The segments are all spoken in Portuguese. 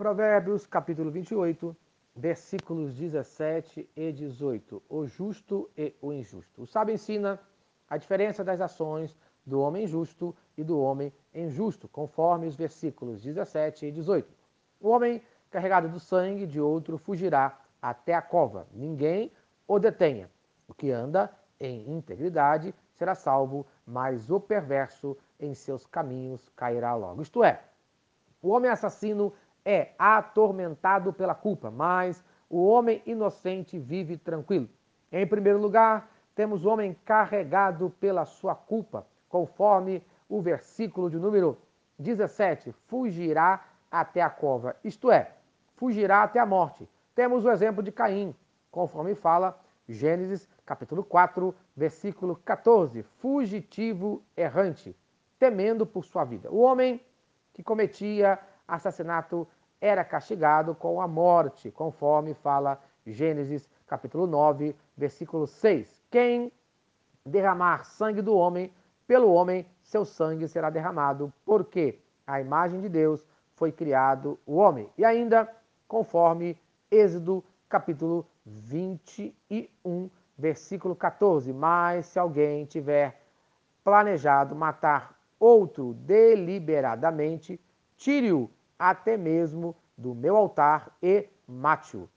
Provérbios capítulo 28, versículos 17 e 18. O justo e o injusto. O sábio ensina a diferença das ações do homem justo e do homem injusto, conforme os versículos 17 e 18. O homem carregado do sangue de outro fugirá até a cova. Ninguém o detenha. O que anda em integridade será salvo, mas o perverso em seus caminhos cairá logo. Isto é, o homem assassino é atormentado pela culpa, mas o homem inocente vive tranquilo. Em primeiro lugar, temos o homem carregado pela sua culpa, conforme o versículo de número 17: fugirá até a cova, isto é, fugirá até a morte. Temos o exemplo de Caim, conforme fala Gênesis capítulo 4, versículo 14: fugitivo errante, temendo por sua vida. O homem que cometia assassinato era castigado com a morte, conforme fala Gênesis capítulo 9, versículo 6. Quem derramar sangue do homem, pelo homem seu sangue será derramado, porque a imagem de Deus foi criado o homem. E ainda, conforme Êxodo capítulo 21, versículo 14. Mas se alguém tiver planejado matar outro deliberadamente, tire-o até mesmo do meu altar e mate-o.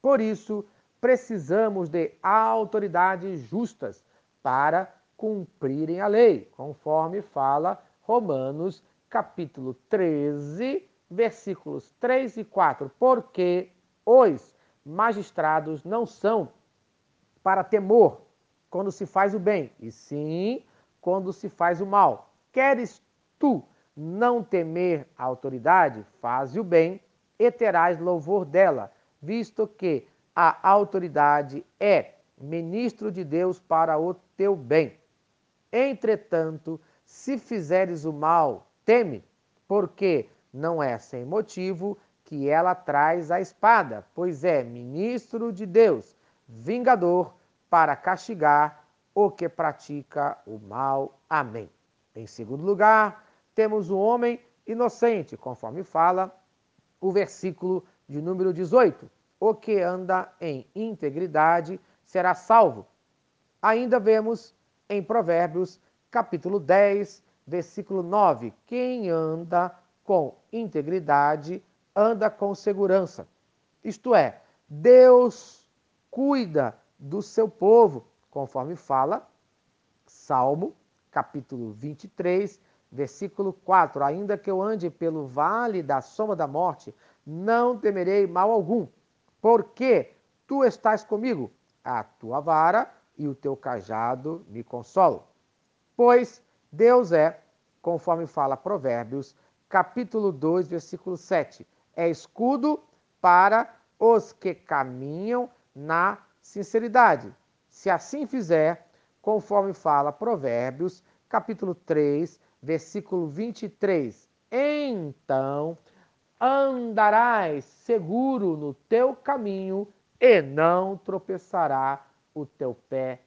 Por isso, precisamos de autoridades justas para cumprirem a lei, conforme fala Romanos capítulo 13, versículos 3 e 4. Porque os magistrados não são para temor quando se faz o bem, e sim quando se faz o mal. Queres tu não temer a autoridade? Faze o bem e terás louvor dela, visto que a autoridade é ministro de Deus para o teu bem. Entretanto, se fizeres o mal, teme, porque não é sem motivo que ela traz a espada, pois é ministro de Deus, vingador para castigar o que pratica o mal. Amém. Em segundo lugar, temos o homem inocente, conforme fala o versículo de número 18. O que anda em integridade será salvo. Ainda vemos em Provérbios, capítulo 10, versículo 9: quem anda com integridade anda com segurança. Isto é, Deus cuida do seu povo, conforme fala Salmo, capítulo 23, versículo 4: Ainda que eu ande pelo vale da sombra da morte, não temerei mal algum, porque tu estás comigo, a tua vara e o teu cajado me consolam. Pois Deus é, conforme fala Provérbios, capítulo 2, versículo 7, é escudo para os que caminham na sinceridade. Se assim fizer, conforme fala Provérbios, capítulo 3, versículo 23, então andarás seguro no teu caminho e não tropeçará o teu pé.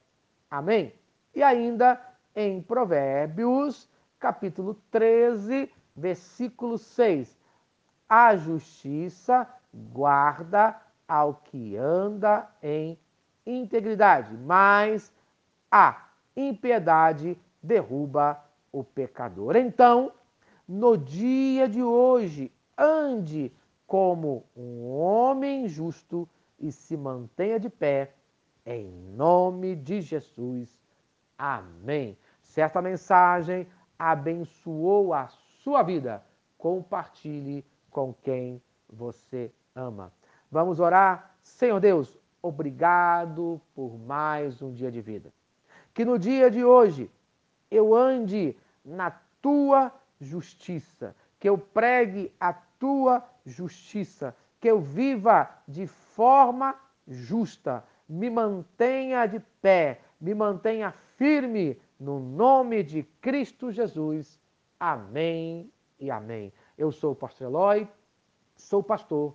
Amém? E ainda em Provérbios, capítulo 13, versículo 6. A justiça guarda ao que anda em integridade, mas a impiedade derruba o pecador. Então, no dia de hoje, ande como um homem justo e se mantenha de pé, em nome de Jesus. Amém. Certa mensagem abençoou a sua vida. Compartilhe com quem você ama. Vamos orar? Senhor Deus, obrigado por mais um dia de vida. Que no dia de hoje eu ande na tua justiça, que eu pregue a tua justiça, que eu viva de forma justa, me mantenha de pé, me mantenha firme no nome de Cristo Jesus. Amém e amém. Eu sou o pastor Eloy, sou pastor